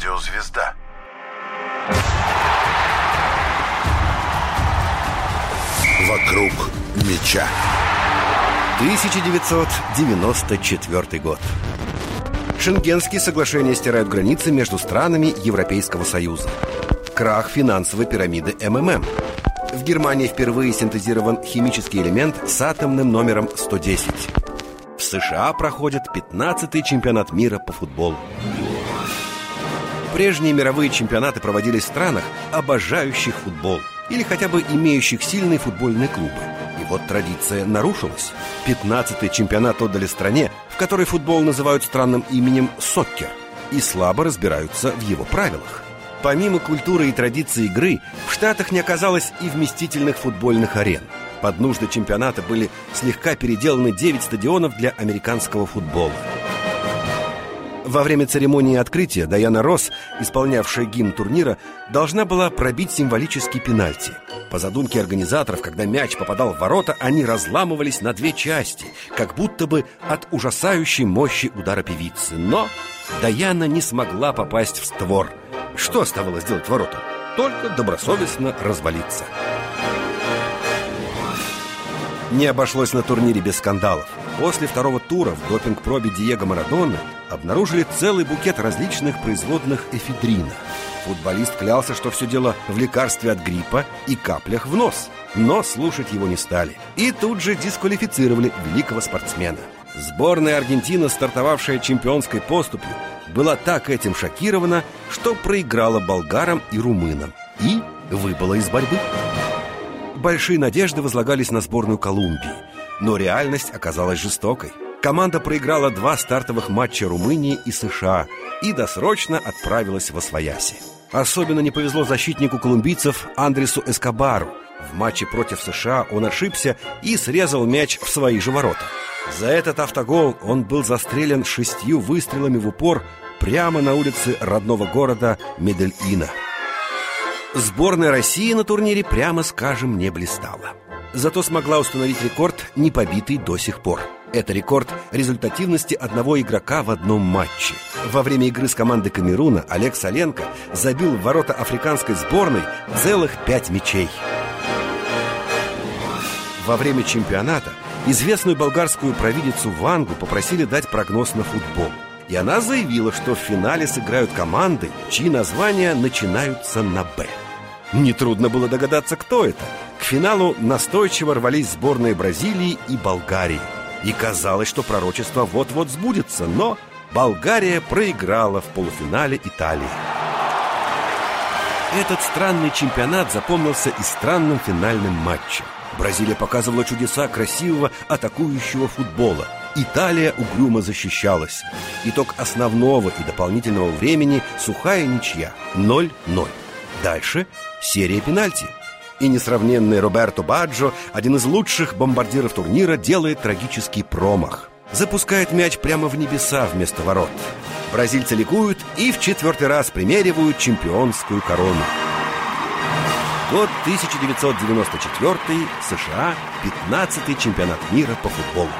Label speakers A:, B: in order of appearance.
A: Радиозвезда. Вокруг меча.
B: 1994 год. Шенгенские соглашения стирают границы между странами Европейского Союза. Крах финансовой пирамиды МММ. В Германии впервые синтезирован химический элемент с атомным номером 110. В США проходит 15-й чемпионат мира по футболу. Прежние мировые чемпионаты проводились в странах, обожающих футбол или хотя бы имеющих сильные футбольные клубы. И вот традиция нарушилась. 15-й чемпионат отдали стране, в которой футбол называют странным именем «соккер» и слабо разбираются в его правилах. Помимо культуры и традиции игры, в Штатах не оказалось и вместительных футбольных арен. Под нужды чемпионата были слегка переделаны 9 стадионов для американского футбола. Во время церемонии открытия Даяна Росс, исполнявшая гимн турнира, должна была пробить символический пенальти. По задумке организаторов, когда мяч попадал в ворота, они разламывались на две части, как будто бы от ужасающей мощи удара певицы. Но Даяна не смогла попасть в створ. Что оставалось делать воротам? Только добросовестно развалиться. Не обошлось на турнире без скандалов. После второго тура в допинг-пробе Диего Марадона обнаружили целый букет различных производных эфедрина. Футболист клялся, что все дело в лекарстве от гриппа и каплях в нос. Но слушать его не стали. И тут же дисквалифицировали великого спортсмена. Сборная Аргентины, стартовавшая чемпионской поступью, была так этим шокирована, что проиграла болгарам и румынам. И выбыла из борьбы. Большие надежды возлагались на сборную Колумбии, но реальность оказалась жестокой. Команда проиграла два стартовых матча Румынии и США и досрочно отправилась в Освояси. Особенно не повезло защитнику колумбийцев Андресу Эскобару. В матче против США он ошибся и срезал мяч в свои же ворота. За этот автогол он был застрелен шестью выстрелами в упор прямо на улице родного города Медельина. Сборная России на турнире, прямо скажем, не блистала. Зато смогла установить рекорд, не побитый до сих пор. Это рекорд результативности одного игрока в одном матче. Во время игры с командой Камеруна Олег Соленко забил в ворота африканской сборной целых пять мячей. Во время чемпионата известную болгарскую провидицу Вангу попросили дать прогноз на футбол. И она заявила, что в финале сыграют команды, чьи названия начинаются на «Б». Нетрудно было догадаться, кто это. Финалу настойчиво рвались сборные Бразилии и Болгарии. И казалось, что пророчество вот-вот сбудется, но Болгария проиграла в полуфинале Италии. Этот странный чемпионат запомнился и странным финальным матчем. Бразилия показывала чудеса красивого атакующего футбола. Италия угрюмо защищалась. Итог основного и дополнительного времени – сухая ничья – 0-0. Дальше серия пенальти. И несравненный Роберто Баджо, один из лучших бомбардиров турнира, делает трагический промах. Запускает мяч прямо в небеса вместо ворот. Бразильцы ликуют и в четвертый раз примеривают чемпионскую корону. Год 1994, США, 15-й чемпионат мира по футболу.